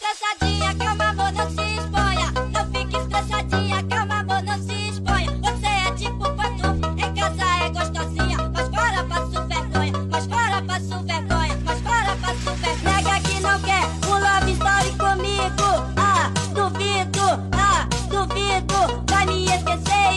estressadinha, calma, amor, não se esponha. Não fique estressadinha, calma, amor, não se esponha. Você é tipo pantufa, em casa é gostosinha. Mas fora passo vergonha, mas fora passo vergonha, mas fora passo vergonha. Nega que não quer um love story comigo. Ah, duvido, ah, duvido, vai me esquecer.